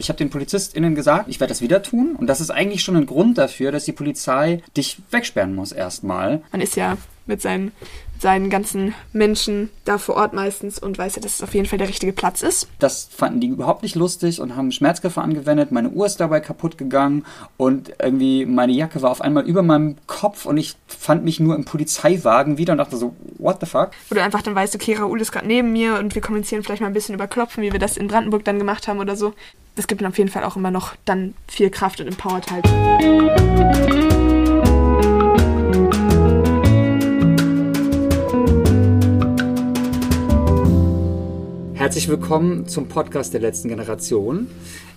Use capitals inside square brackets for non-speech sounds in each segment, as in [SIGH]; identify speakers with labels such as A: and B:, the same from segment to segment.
A: Ich habe den PolizistInnen gesagt, ich werde das wieder tun. Und das ist eigentlich schon ein Grund dafür, dass die Polizei dich wegsperren muss erstmal.
B: Man ist ja mit seinen, seinen ganzen Menschen da vor Ort meistens und weiß ja, dass es auf jeden Fall der richtige Platz ist.
A: Das fanden die überhaupt nicht lustig und haben Schmerzgriffe angewendet. Meine Uhr ist dabei kaputt gegangen und irgendwie meine Jacke war auf einmal über meinem Kopf und ich fand mich nur im Polizeiwagen wieder und dachte so, what the fuck?
B: Wo du einfach dann weißt, okay, Raoul ist gerade neben mir und wir kommunizieren vielleicht mal ein bisschen über Klopfen, wie wir das in Brandenburg dann gemacht haben oder so. Das gibt dann auf jeden Fall auch immer noch dann viel Kraft und empowert halt.
A: Herzlich willkommen zum Podcast der letzten Generation.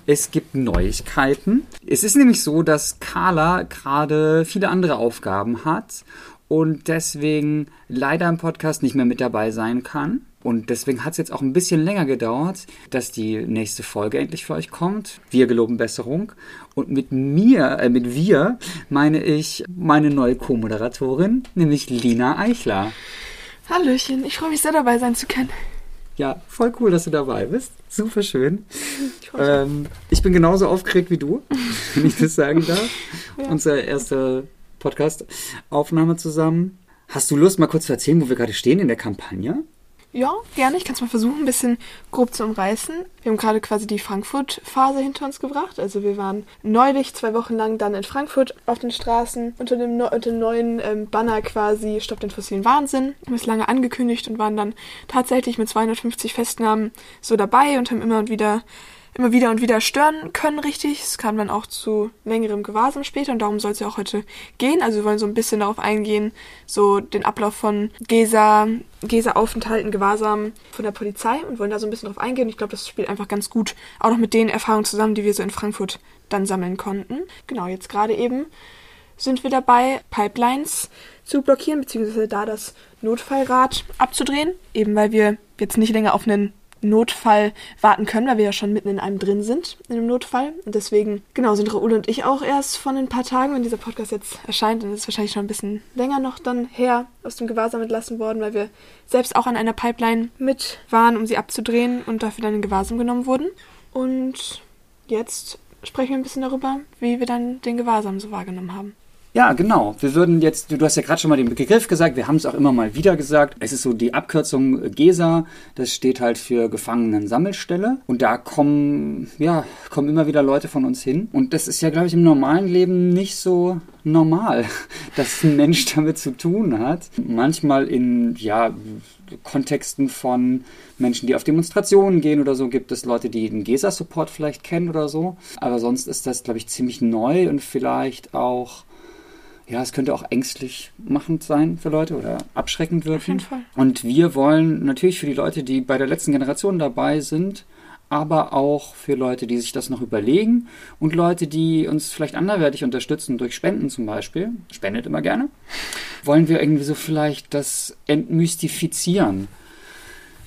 A: Es gibt Neuigkeiten. Es ist nämlich so, dass Carla gerade viele andere Aufgaben hat und deswegen leider im Podcast nicht mehr mit dabei sein kann. Und deswegen hat es jetzt auch ein bisschen länger gedauert, dass die nächste Folge endlich für euch kommt. Wir geloben Besserung. Und mit mir, äh, mit wir, meine ich meine neue Co-Moderatorin, nämlich Lina Eichler.
B: Hallöchen, ich freue mich sehr dabei sein zu können.
A: Ja, voll cool, dass du dabei bist. Super schön. Ich, ähm, ich bin genauso aufgeregt wie du, [LAUGHS] wenn ich das sagen darf. Ja. Unsere erste Podcast-Aufnahme zusammen. Hast du Lust, mal kurz zu erzählen, wo wir gerade stehen in der Kampagne?
B: Ja, gerne. Ich kann es mal versuchen, ein bisschen grob zu umreißen. Wir haben gerade quasi die Frankfurt-Phase hinter uns gebracht. Also wir waren neulich zwei Wochen lang dann in Frankfurt auf den Straßen unter dem, unter dem neuen ähm, Banner quasi Stopp den fossilen Wahnsinn. Wir haben es lange angekündigt und waren dann tatsächlich mit 250 Festnahmen so dabei und haben immer und wieder immer wieder und wieder stören können, richtig. Es kam dann auch zu längerem Gewahrsam später und darum soll es ja auch heute gehen. Also wir wollen so ein bisschen darauf eingehen, so den Ablauf von Gesa, Gesa-Aufenthalten, Gewahrsam von der Polizei und wollen da so ein bisschen drauf eingehen. Ich glaube, das spielt einfach ganz gut auch noch mit den Erfahrungen zusammen, die wir so in Frankfurt dann sammeln konnten. Genau, jetzt gerade eben sind wir dabei, Pipelines zu blockieren, beziehungsweise da das Notfallrad abzudrehen, eben weil wir jetzt nicht länger auf einen Notfall warten können, weil wir ja schon mitten in einem drin sind, in einem Notfall. Und deswegen, genau, sind Raoul und ich auch erst von ein paar Tagen, wenn dieser Podcast jetzt erscheint, dann ist es wahrscheinlich schon ein bisschen länger noch dann her, aus dem Gewahrsam entlassen worden, weil wir selbst auch an einer Pipeline mit waren, um sie abzudrehen und dafür dann in Gewahrsam genommen wurden. Und jetzt sprechen wir ein bisschen darüber, wie wir dann den Gewahrsam so wahrgenommen haben.
A: Ja, genau. Wir würden jetzt, du hast ja gerade schon mal den Begriff gesagt, wir haben es auch immer mal wieder gesagt. Es ist so die Abkürzung GESA, das steht halt für Gefangenen-Sammelstelle. Und da kommen, ja, kommen immer wieder Leute von uns hin. Und das ist ja, glaube ich, im normalen Leben nicht so normal, [LAUGHS] dass ein Mensch [LAUGHS] damit zu tun hat. Manchmal in, ja, Kontexten von Menschen, die auf Demonstrationen gehen oder so, gibt es Leute, die den GESA-Support vielleicht kennen oder so. Aber sonst ist das, glaube ich, ziemlich neu und vielleicht auch ja, es könnte auch ängstlich machend sein für Leute oder abschreckend wirken. Auf jeden Fall. Und wir wollen natürlich für die Leute, die bei der letzten Generation dabei sind, aber auch für Leute, die sich das noch überlegen und Leute, die uns vielleicht anderweitig unterstützen, durch Spenden zum Beispiel, spendet immer gerne, wollen wir irgendwie so vielleicht das entmystifizieren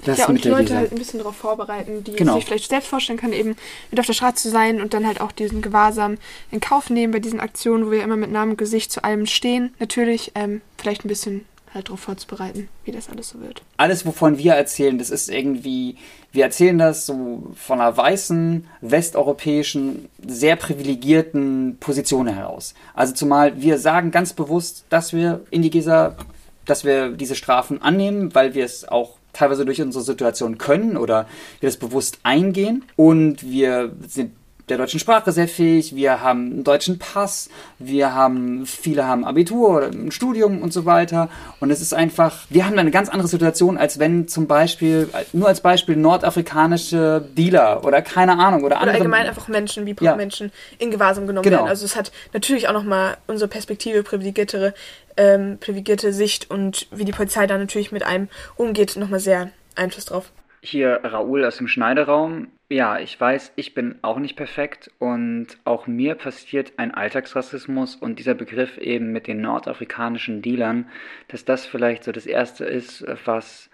B: das ja, und die Leute halt ein bisschen darauf vorbereiten, die genau. sich vielleicht selbst vorstellen können, eben mit auf der Straße zu sein und dann halt auch diesen Gewahrsam in Kauf nehmen bei diesen Aktionen, wo wir immer mit Namen und Gesicht zu allem stehen. Natürlich ähm, vielleicht ein bisschen halt darauf vorzubereiten, wie das alles so wird.
A: Alles, wovon wir erzählen, das ist irgendwie, wir erzählen das so von einer weißen, westeuropäischen, sehr privilegierten Position heraus. Also zumal wir sagen ganz bewusst, dass wir in die GESA, dass wir diese Strafen annehmen, weil wir es auch teilweise durch unsere Situation können oder wir das bewusst eingehen. Und wir sind der deutschen Sprache sehr fähig, wir haben einen deutschen Pass, wir haben, viele haben Abitur oder ein Studium und so weiter. Und es ist einfach, wir haben eine ganz andere Situation, als wenn zum Beispiel, nur als Beispiel nordafrikanische Dealer oder keine Ahnung oder, oder andere.
B: allgemein einfach Menschen wie ja. Menschen in Gewahrsam genommen genau. werden. Also es hat natürlich auch nochmal unsere Perspektive privilegiertere ähm, privilegierte Sicht und wie die Polizei da natürlich mit einem umgeht, nochmal sehr Einfluss drauf.
A: Hier Raoul aus dem Schneideraum. Ja, ich weiß, ich bin auch nicht perfekt und auch mir passiert ein Alltagsrassismus und dieser Begriff eben mit den nordafrikanischen Dealern, dass das vielleicht so das Erste ist, was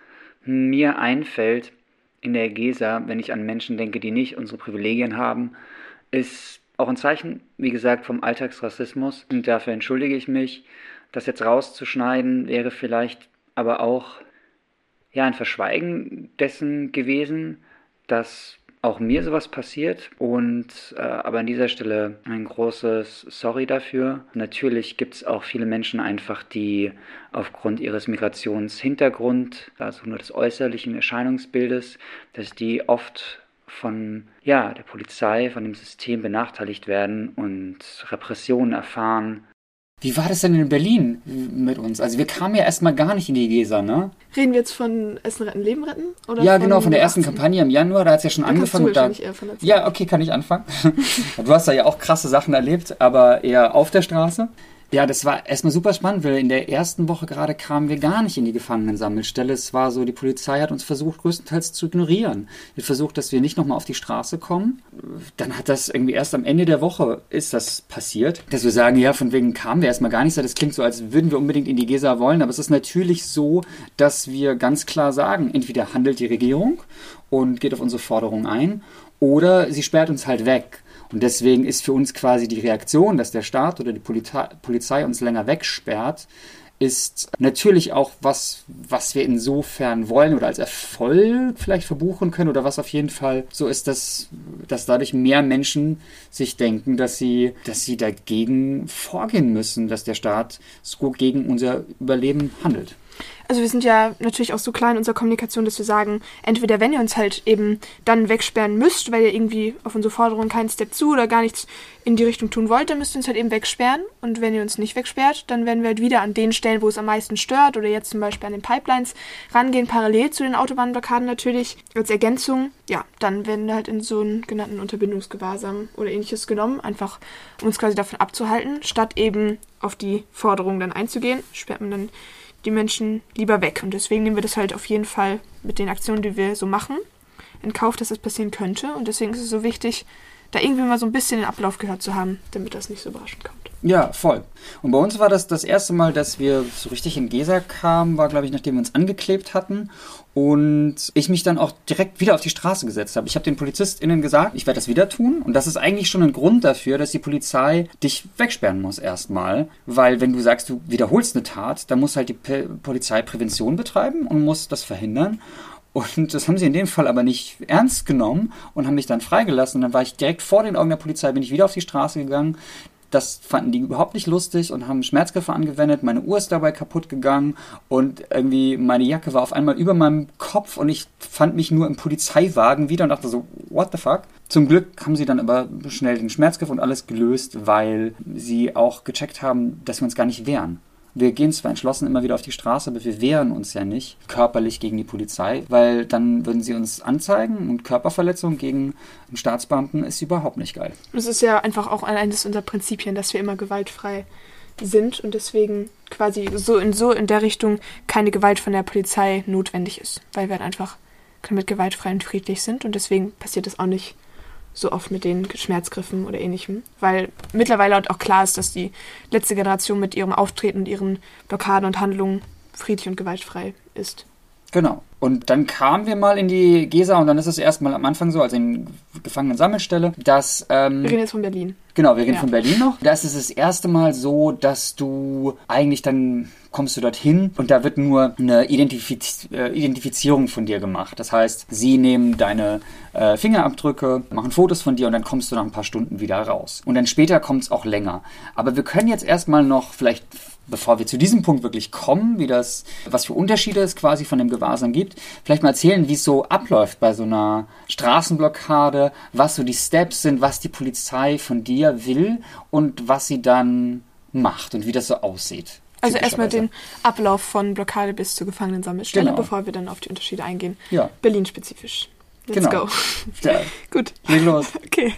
A: mir einfällt in der GESA, wenn ich an Menschen denke, die nicht unsere Privilegien haben, ist auch ein Zeichen, wie gesagt, vom Alltagsrassismus und dafür entschuldige ich mich. Das jetzt rauszuschneiden wäre vielleicht aber auch ja ein Verschweigen dessen gewesen, dass auch mir sowas passiert und äh, aber an dieser Stelle ein großes Sorry dafür. Natürlich gibt es auch viele Menschen einfach, die aufgrund ihres Migrationshintergrund, also nur des äußerlichen Erscheinungsbildes, dass die oft von ja, der Polizei, von dem System benachteiligt werden und Repressionen erfahren wie war das denn in Berlin mit uns? Also wir kamen ja erstmal gar nicht in die Gesa, ne?
B: Reden wir jetzt von Essen retten, Leben retten?
A: Oder ja, genau, von der ersten Kampagne im Januar, da hat es ja schon da angefangen.
B: Da, eher von
A: ja, okay, kann ich anfangen. [LAUGHS] du hast da ja auch krasse Sachen erlebt, aber eher auf der Straße. Ja, das war erstmal super spannend, weil in der ersten Woche gerade kamen wir gar nicht in die Gefangenensammelstelle. Es war so, die Polizei hat uns versucht, größtenteils zu ignorieren. Wir versucht, dass wir nicht nochmal auf die Straße kommen. Dann hat das irgendwie erst am Ende der Woche ist das passiert, dass wir sagen, ja, von wegen kamen wir erstmal gar nicht. Das klingt so, als würden wir unbedingt in die Gesa wollen, aber es ist natürlich so, dass wir ganz klar sagen, entweder handelt die Regierung und geht auf unsere Forderungen ein oder sie sperrt uns halt weg. Und deswegen ist für uns quasi die Reaktion, dass der Staat oder die Polizei uns länger wegsperrt, ist natürlich auch was, was wir insofern wollen oder als Erfolg vielleicht verbuchen können oder was auf jeden Fall so ist, dass, dass dadurch mehr Menschen sich denken, dass sie, dass sie dagegen vorgehen müssen, dass der Staat so gegen unser Überleben handelt
B: also wir sind ja natürlich auch so klar in unserer Kommunikation, dass wir sagen, entweder wenn ihr uns halt eben dann wegsperren müsst, weil ihr irgendwie auf unsere Forderungen keinen Step zu oder gar nichts in die Richtung tun wollt, dann müsst ihr uns halt eben wegsperren. Und wenn ihr uns nicht wegsperrt, dann werden wir halt wieder an den Stellen, wo es am meisten stört oder jetzt zum Beispiel an den Pipelines rangehen, parallel zu den Autobahnblockaden natürlich als Ergänzung. Ja, dann werden wir halt in so einen genannten Unterbindungsgewahrsam oder ähnliches genommen, einfach um uns quasi davon abzuhalten, statt eben auf die Forderungen dann einzugehen, sperrt man dann die Menschen lieber weg. Und deswegen nehmen wir das halt auf jeden Fall mit den Aktionen, die wir so machen, in Kauf, dass das passieren könnte. Und deswegen ist es so wichtig, da irgendwie mal so ein bisschen den Ablauf gehört zu haben, damit das nicht so überraschend kommt.
A: Ja, voll. Und bei uns war das das erste Mal, dass wir so richtig in Gesa kamen, war, glaube ich, nachdem wir uns angeklebt hatten und ich mich dann auch direkt wieder auf die Straße gesetzt habe. Ich habe den PolizistInnen gesagt, ich werde das wieder tun und das ist eigentlich schon ein Grund dafür, dass die Polizei dich wegsperren muss erstmal, weil wenn du sagst, du wiederholst eine Tat, dann muss halt die Polizei Prävention betreiben und muss das verhindern und das haben sie in dem Fall aber nicht ernst genommen und haben mich dann freigelassen. Und dann war ich direkt vor den Augen der Polizei, bin ich wieder auf die Straße gegangen. Das fanden die überhaupt nicht lustig und haben Schmerzgriffe angewendet. Meine Uhr ist dabei kaputt gegangen und irgendwie meine Jacke war auf einmal über meinem Kopf und ich fand mich nur im Polizeiwagen wieder und dachte so, what the fuck? Zum Glück haben sie dann aber schnell den Schmerzgriff und alles gelöst, weil sie auch gecheckt haben, dass wir uns gar nicht wehren. Wir gehen zwar entschlossen immer wieder auf die Straße, aber wir wehren uns ja nicht körperlich gegen die Polizei, weil dann würden sie uns anzeigen und Körperverletzung gegen einen Staatsbeamten ist überhaupt nicht geil.
B: Es ist ja einfach auch eines unserer Prinzipien, dass wir immer gewaltfrei sind und deswegen quasi so in so in der Richtung keine Gewalt von der Polizei notwendig ist, weil wir halt einfach mit gewaltfrei und friedlich sind und deswegen passiert das auch nicht so oft mit den Schmerzgriffen oder ähnlichem. Weil mittlerweile halt auch klar ist, dass die letzte Generation mit ihrem Auftreten und ihren Blockaden und Handlungen friedlich und gewaltfrei ist.
A: Genau. Und dann kamen wir mal in die Gesa und dann ist es erstmal am Anfang so, also in Gefangenen-Sammelstelle, dass.
B: Ähm, wir reden jetzt von Berlin.
A: Genau, wir reden ja. von Berlin noch. Da ist das erste Mal so, dass du eigentlich dann kommst du dorthin und da wird nur eine Identifiz äh, Identifizierung von dir gemacht. Das heißt, sie nehmen deine äh, Fingerabdrücke, machen Fotos von dir und dann kommst du nach ein paar Stunden wieder raus. Und dann später kommt es auch länger. Aber wir können jetzt erstmal noch vielleicht bevor wir zu diesem Punkt wirklich kommen, wie das, was für Unterschiede es quasi von dem Gewahrsam gibt, vielleicht mal erzählen, wie es so abläuft bei so einer Straßenblockade, was so die Steps sind, was die Polizei von dir will und was sie dann macht und wie das so aussieht.
B: Also erstmal den Ablauf von Blockade bis zur Gefangenensammelstelle, genau. bevor wir dann auf die Unterschiede eingehen.
A: Ja.
B: Berlin-spezifisch. Let's
A: genau.
B: go. [LAUGHS]
A: Ja.
B: Gut.
A: Leg los. [LAUGHS]
B: Okay.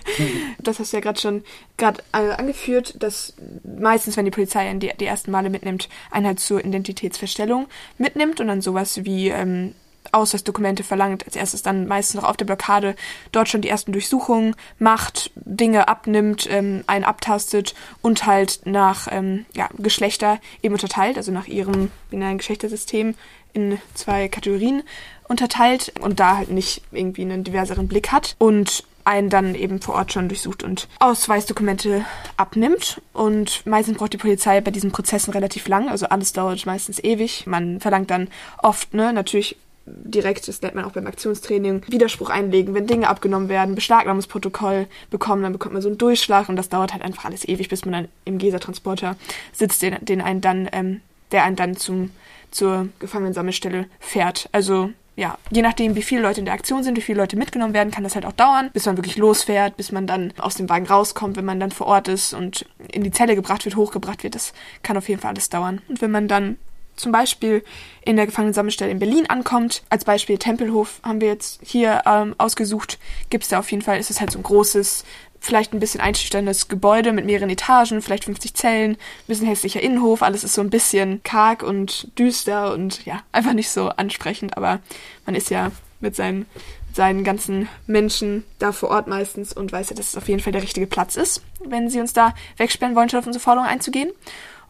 B: Das hast du ja gerade schon gerade äh, angeführt, dass meistens, wenn die Polizei die, die ersten Male mitnimmt, einen halt zur Identitätsverstellung mitnimmt und dann sowas wie ähm, Ausweisdokumente verlangt, als erstes dann meistens noch auf der Blockade dort schon die ersten Durchsuchungen macht, Dinge abnimmt, ähm, einen abtastet und halt nach ähm, ja, Geschlechter eben unterteilt, also nach ihrem binären Geschlechtersystem in zwei Kategorien unterteilt und da halt nicht irgendwie einen diverseren Blick hat und einen dann eben vor Ort schon durchsucht und Ausweisdokumente abnimmt. Und meistens braucht die Polizei bei diesen Prozessen relativ lang, also alles dauert meistens ewig. Man verlangt dann oft, ne, natürlich direkt, das nennt man auch beim Aktionstraining, Widerspruch einlegen, wenn Dinge abgenommen werden, Beschlagnahmungsprotokoll bekommen, dann bekommt man so einen Durchschlag und das dauert halt einfach alles ewig, bis man dann im Gesa-Transporter sitzt, den, den einen dann, ähm, der einen dann zum, zur Gefangenensammelstelle fährt. Also ja, je nachdem, wie viele Leute in der Aktion sind, wie viele Leute mitgenommen werden, kann das halt auch dauern, bis man wirklich losfährt, bis man dann aus dem Wagen rauskommt, wenn man dann vor Ort ist und in die Zelle gebracht wird, hochgebracht wird. Das kann auf jeden Fall alles dauern. Und wenn man dann zum Beispiel in der Gefangenensammelstelle in Berlin ankommt, als Beispiel Tempelhof haben wir jetzt hier ähm, ausgesucht, gibt es da auf jeden Fall, ist es halt so ein großes vielleicht ein bisschen einschüchterndes Gebäude mit mehreren Etagen, vielleicht 50 Zellen, ein bisschen hässlicher Innenhof, alles ist so ein bisschen karg und düster und ja, einfach nicht so ansprechend, aber man ist ja mit seinen, seinen ganzen Menschen da vor Ort meistens und weiß ja, dass es auf jeden Fall der richtige Platz ist, wenn sie uns da wegsperren wollen, statt auf unsere Forderung einzugehen.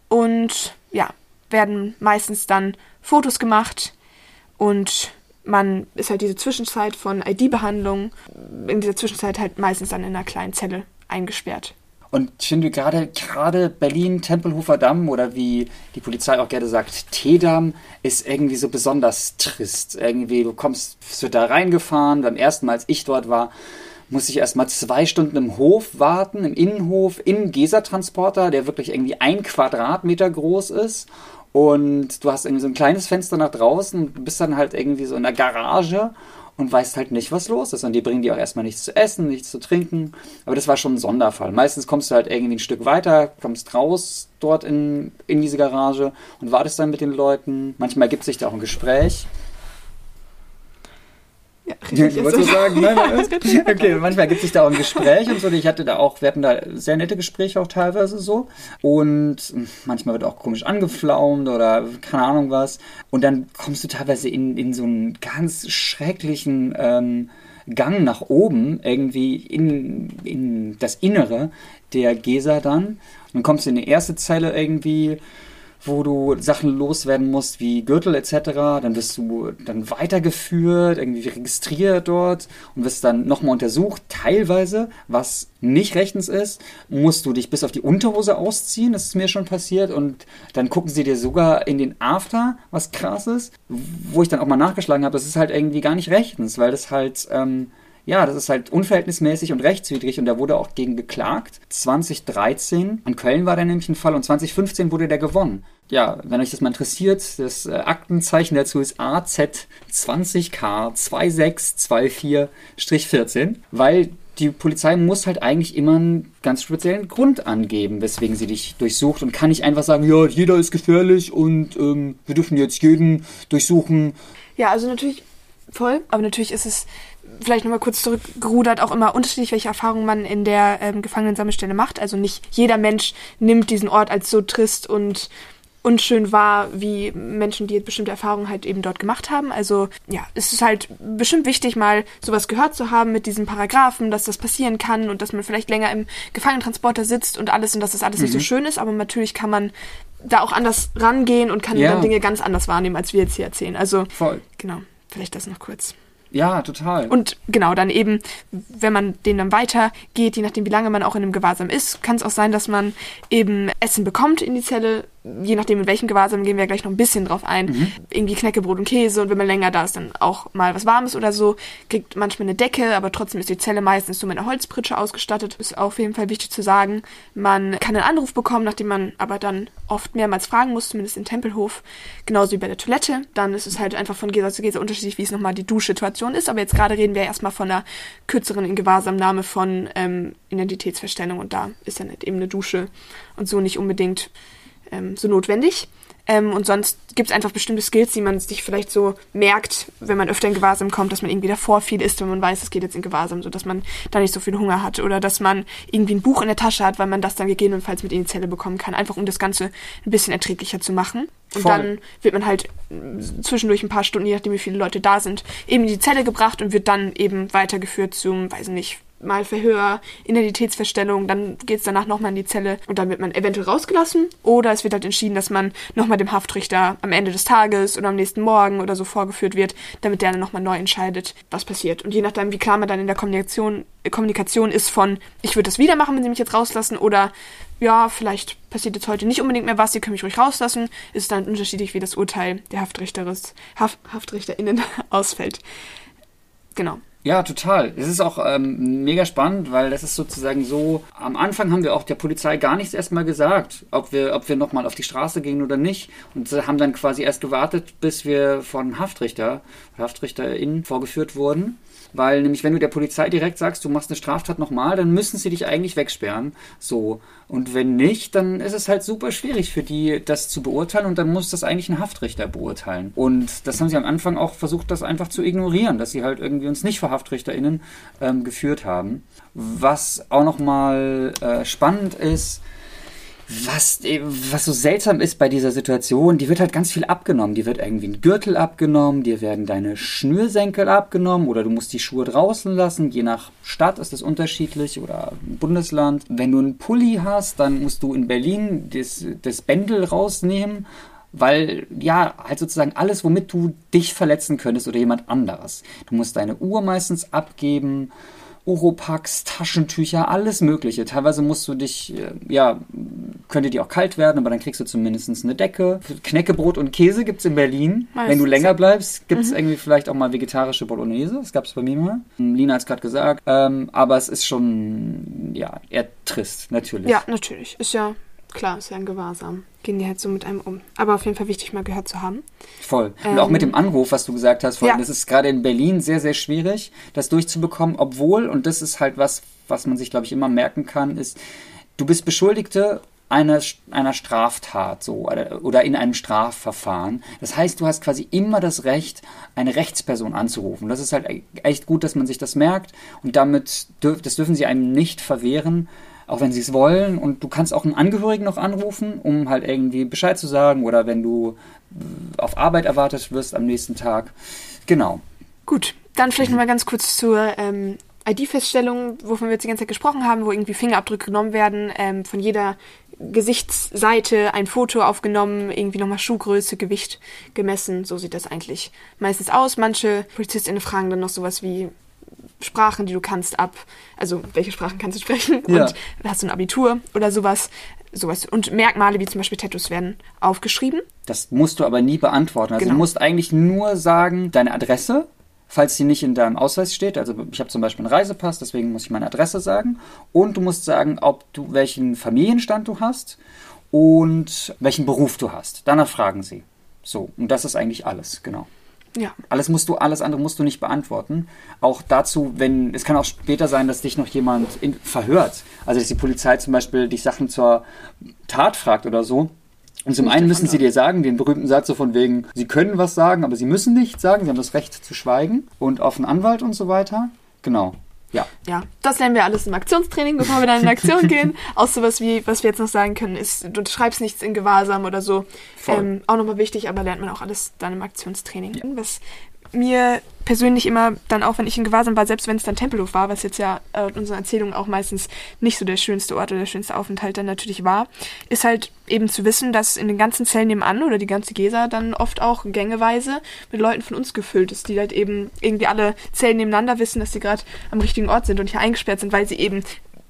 B: Und ja, werden meistens dann Fotos gemacht und man ist halt diese Zwischenzeit von ID-Behandlung, in dieser Zwischenzeit halt meistens dann in einer kleinen Zelle eingesperrt.
A: Und ich finde gerade, gerade Berlin, Tempelhofer Damm oder wie die Polizei auch gerne sagt, T-Damm, ist irgendwie so besonders trist. Irgendwie, du kommst, wird da reingefahren. Beim ersten Mal, als ich dort war, musste ich erstmal zwei Stunden im Hof warten, im Innenhof, im Gesa-Transporter, der wirklich irgendwie ein Quadratmeter groß ist. Und du hast irgendwie so ein kleines Fenster nach draußen bist dann halt irgendwie so in der Garage und weißt halt nicht, was los ist. Und die bringen dir auch erstmal nichts zu essen, nichts zu trinken. Aber das war schon ein Sonderfall. Meistens kommst du halt irgendwie ein Stück weiter, kommst raus dort in, in diese Garage und wartest dann mit den Leuten. Manchmal gibt sich da auch ein Gespräch. [LAUGHS] Ja, richtig. Wolltest du sagen? [LAUGHS] Nein, nein, [LAUGHS] okay, manchmal gibt es da auch ein Gespräch und so. Ich hatte da auch, wir hatten da sehr nette Gespräche auch teilweise so. Und manchmal wird auch komisch angeflaumt oder keine Ahnung was. Und dann kommst du teilweise in, in so einen ganz schrecklichen ähm, Gang nach oben, irgendwie in, in das Innere der Gesa dann. Und dann kommst du in die erste Zelle irgendwie wo du Sachen loswerden musst wie Gürtel etc. Dann wirst du dann weitergeführt, irgendwie registriert dort und wirst dann nochmal untersucht. Teilweise, was nicht rechtens ist, musst du dich bis auf die Unterhose ausziehen. Das ist mir schon passiert. Und dann gucken sie dir sogar in den After, was krass ist. Wo ich dann auch mal nachgeschlagen habe, das ist halt irgendwie gar nicht rechtens, weil das halt... Ähm, ja, das ist halt unverhältnismäßig und rechtswidrig und da wurde auch gegen geklagt. 2013, in Köln war da nämlich ein Fall und 2015 wurde der gewonnen. Ja, wenn euch das mal interessiert, das äh, Aktenzeichen dazu ist AZ20K2624-14, weil die Polizei muss halt eigentlich immer einen ganz speziellen Grund angeben, weswegen sie dich durchsucht und kann nicht einfach sagen, ja, jeder ist gefährlich und ähm, wir dürfen jetzt jeden durchsuchen.
B: Ja, also natürlich voll, aber natürlich ist es vielleicht nochmal kurz zurückgerudert, auch immer unterschiedlich, welche Erfahrungen man in der ähm, Gefangenensammelstelle macht. Also nicht jeder Mensch nimmt diesen Ort als so trist und unschön wahr, wie Menschen, die bestimmte Erfahrungen halt eben dort gemacht haben. Also ja, es ist halt bestimmt wichtig, mal sowas gehört zu haben mit diesen Paragraphen, dass das passieren kann und dass man vielleicht länger im Gefangenentransporter sitzt und alles und dass das alles mhm. nicht so mhm. schön ist. Aber natürlich kann man da auch anders rangehen und kann ja. dann Dinge ganz anders wahrnehmen, als wir jetzt hier erzählen. Also Voll. genau, vielleicht das noch kurz.
A: Ja, total.
B: Und genau, dann eben, wenn man den dann weitergeht, je nachdem, wie lange man auch in einem Gewahrsam ist, kann es auch sein, dass man eben Essen bekommt in die Zelle, je nachdem, in welchem Gewahrsam, gehen wir gleich noch ein bisschen drauf ein. Mhm. Irgendwie Knäckebrot und Käse und wenn man länger da ist, dann auch mal was Warmes oder so. Kriegt manchmal eine Decke, aber trotzdem ist die Zelle meistens so mit einer Holzpritsche ausgestattet. Ist auf jeden Fall wichtig zu sagen. Man kann einen Anruf bekommen, nachdem man aber dann oft mehrmals fragen muss, zumindest im Tempelhof. Genauso wie bei der Toilette. Dann ist es halt einfach von Gesa zu Gesa unterschiedlich, wie es nochmal die Duschsituation ist. Aber jetzt gerade reden wir erstmal von einer kürzeren Ingewahrsamnahme von ähm, Identitätsverstellung und da ist dann halt eben eine Dusche und so nicht unbedingt ähm, so notwendig. Ähm, und sonst gibt es einfach bestimmte Skills, die man sich vielleicht so merkt, wenn man öfter in Gewahrsam kommt, dass man irgendwie davor viel isst, wenn man weiß, es geht jetzt in Gewahrsam, so dass man da nicht so viel Hunger hat oder dass man irgendwie ein Buch in der Tasche hat, weil man das dann gegebenenfalls mit in die Zelle bekommen kann, einfach um das Ganze ein bisschen erträglicher zu machen. Und Voll. dann wird man halt zwischendurch ein paar Stunden, je nachdem wie viele Leute da sind, eben in die Zelle gebracht und wird dann eben weitergeführt zum, weiß nicht, mal Verhör, Identitätsverstellung, dann geht es danach nochmal in die Zelle und dann wird man eventuell rausgelassen oder es wird halt entschieden, dass man nochmal dem Haftrichter am Ende des Tages oder am nächsten Morgen oder so vorgeführt wird, damit der dann nochmal neu entscheidet, was passiert. Und je nachdem, wie klar man dann in der Kommunikation, Kommunikation ist von, ich würde das wieder machen, wenn sie mich jetzt rauslassen oder ja, vielleicht passiert jetzt heute nicht unbedingt mehr was, ihr könnt mich ruhig rauslassen, ist dann unterschiedlich, wie das Urteil der Haftrichteris, Haft, HaftrichterInnen [LAUGHS] ausfällt. Genau.
A: Ja, total. Es ist auch ähm, mega spannend, weil das ist sozusagen so, am Anfang haben wir auch der Polizei gar nichts erstmal gesagt, ob wir, ob wir nochmal auf die Straße gehen oder nicht. Und haben dann quasi erst gewartet, bis wir von Haftrichter, HaftrichterInnen vorgeführt wurden. Weil nämlich, wenn du der Polizei direkt sagst, du machst eine Straftat nochmal, dann müssen sie dich eigentlich wegsperren. So. Und wenn nicht, dann ist es halt super schwierig für die, das zu beurteilen und dann muss das eigentlich ein Haftrichter beurteilen. Und das haben sie am Anfang auch versucht, das einfach zu ignorieren, dass sie halt irgendwie uns nicht vor HaftrichterInnen ähm, geführt haben. Was auch nochmal äh, spannend ist, was, was so seltsam ist bei dieser Situation, die wird halt ganz viel abgenommen. Die wird irgendwie ein Gürtel abgenommen, dir werden deine Schnürsenkel abgenommen oder du musst die Schuhe draußen lassen. Je nach Stadt ist das unterschiedlich oder Bundesland. Wenn du einen Pulli hast, dann musst du in Berlin das, das Bändel rausnehmen weil ja, halt sozusagen alles, womit du dich verletzen könntest oder jemand anderes. Du musst deine Uhr meistens abgeben Oropax, Taschentücher, alles Mögliche. Teilweise musst du dich, äh, ja, könnte die auch kalt werden, aber dann kriegst du zumindest eine Decke. Knäckebrot und Käse gibt es in Berlin. Meistens. Wenn du länger bleibst, gibt es mhm. irgendwie vielleicht auch mal vegetarische Bolognese. Das gab es bei mir mal. Lina hat es gerade gesagt. Ähm, aber es ist schon, ja, eher trist, natürlich.
B: Ja, natürlich. Ist ja klar, ist ja ein Gewahrsam. Gehen die halt so mit einem um. Aber auf jeden Fall wichtig, mal gehört zu haben.
A: Voll. Und ähm, auch mit dem Anruf, was du gesagt hast, vorhin, ja. das ist gerade in Berlin sehr, sehr schwierig, das durchzubekommen, obwohl, und das ist halt was, was man sich, glaube ich, immer merken kann, ist, du bist Beschuldigte einer, einer Straftat so oder, oder in einem Strafverfahren. Das heißt, du hast quasi immer das Recht, eine Rechtsperson anzurufen. Das ist halt echt gut, dass man sich das merkt und damit dürf, das dürfen sie einem nicht verwehren auch wenn sie es wollen. Und du kannst auch einen Angehörigen noch anrufen, um halt irgendwie Bescheid zu sagen oder wenn du äh, auf Arbeit erwartet wirst am nächsten Tag. Genau.
B: Gut, dann vielleicht nochmal ganz kurz zur ähm, ID-Feststellung, wovon wir jetzt die ganze Zeit gesprochen haben, wo irgendwie Fingerabdrücke genommen werden, ähm, von jeder Gesichtsseite ein Foto aufgenommen, irgendwie nochmal Schuhgröße, Gewicht gemessen. So sieht das eigentlich meistens aus. Manche PolizistInnen fragen dann noch sowas wie, Sprachen, die du kannst, ab. Also, welche Sprachen kannst du sprechen? Ja. Und hast du ein Abitur oder sowas. sowas. Und Merkmale wie zum Beispiel Tattoos werden aufgeschrieben.
A: Das musst du aber nie beantworten. Also, genau. du musst eigentlich nur sagen, deine Adresse, falls sie nicht in deinem Ausweis steht. Also, ich habe zum Beispiel einen Reisepass, deswegen muss ich meine Adresse sagen. Und du musst sagen, ob du welchen Familienstand du hast und welchen Beruf du hast. Danach fragen sie. So, und das ist eigentlich alles, genau. Ja. Alles musst du, alles andere musst du nicht beantworten. Auch dazu, wenn, es kann auch später sein, dass dich noch jemand in, verhört. Also, dass die Polizei zum Beispiel dich Sachen zur Tat fragt oder so. Und zum einen müssen sie dir sagen, den berühmten Satz so von wegen, sie können was sagen, aber sie müssen nichts sagen, sie haben das Recht zu schweigen und auf einen Anwalt und so weiter. Genau. Ja.
B: Ja, das lernen wir alles im Aktionstraining, bevor wir dann in Aktion [LAUGHS] gehen. Auch sowas wie, was wir jetzt noch sagen können, ist, du schreibst nichts in Gewahrsam oder so. Ähm, auch nochmal wichtig, aber lernt man auch alles dann im Aktionstraining. Ja. Was mir persönlich immer dann auch, wenn ich in Gewahrsam war, selbst wenn es dann Tempelhof war, was jetzt ja äh, unseren Erzählungen auch meistens nicht so der schönste Ort oder der schönste Aufenthalt dann natürlich war, ist halt eben zu wissen, dass in den ganzen Zellen nebenan oder die ganze Gesa dann oft auch gängeweise mit Leuten von uns gefüllt ist, die halt eben irgendwie alle Zellen nebeneinander wissen, dass sie gerade am richtigen Ort sind und hier eingesperrt sind, weil sie eben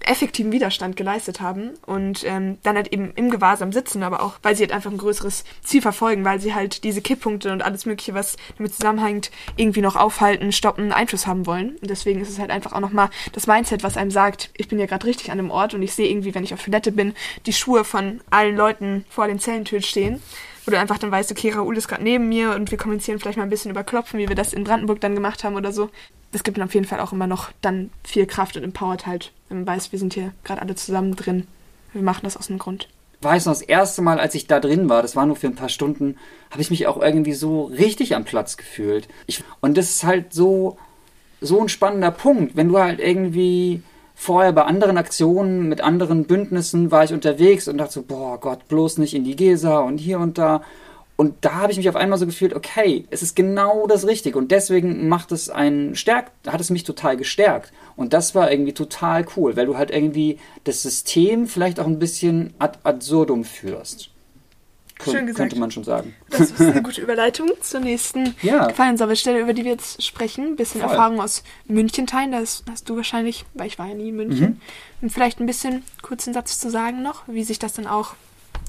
B: effektiven Widerstand geleistet haben und ähm, dann halt eben im Gewahrsam sitzen, aber auch, weil sie halt einfach ein größeres Ziel verfolgen, weil sie halt diese Kipppunkte und alles Mögliche, was damit zusammenhängt, irgendwie noch aufhalten, stoppen, Einfluss haben wollen. Und deswegen ist es halt einfach auch nochmal das Mindset, was einem sagt, ich bin ja gerade richtig an dem Ort und ich sehe irgendwie, wenn ich auf Toilette bin, die Schuhe von allen Leuten vor den Zellentüren stehen wo du einfach dann weißt, okay, Raoul ist gerade neben mir und wir kommunizieren vielleicht mal ein bisschen über Klopfen, wie wir das in Brandenburg dann gemacht haben oder so. Das gibt dann auf jeden Fall auch immer noch dann viel Kraft und empowert halt, wenn man weiß, wir sind hier gerade alle zusammen drin. Wir machen das aus einem Grund.
A: Weiß noch, das erste Mal, als ich da drin war, das war nur für ein paar Stunden, habe ich mich auch irgendwie so richtig am Platz gefühlt. Ich, und das ist halt so, so ein spannender Punkt, wenn du halt irgendwie vorher bei anderen Aktionen mit anderen Bündnissen war ich unterwegs und dachte so, boah Gott, bloß nicht in die Gesa und hier und da. Und da habe ich mich auf einmal so gefühlt, okay, es ist genau das Richtige. Und deswegen macht es einen stärkt, hat es mich total gestärkt. Und das war irgendwie total cool, weil du halt irgendwie das System vielleicht auch ein bisschen ad absurdum führst.
B: Schön gesagt.
A: könnte man schon sagen.
B: Das ist eine [LAUGHS] gute Überleitung zur nächsten
A: Ja.
B: Gefallensammelstelle, über die wir jetzt sprechen. Ein bisschen
A: Voll.
B: Erfahrung aus München teilen. Das hast du wahrscheinlich, weil ich war ja nie in München.
A: Mhm.
B: Und vielleicht ein bisschen kurzen Satz zu sagen noch, wie sich das dann auch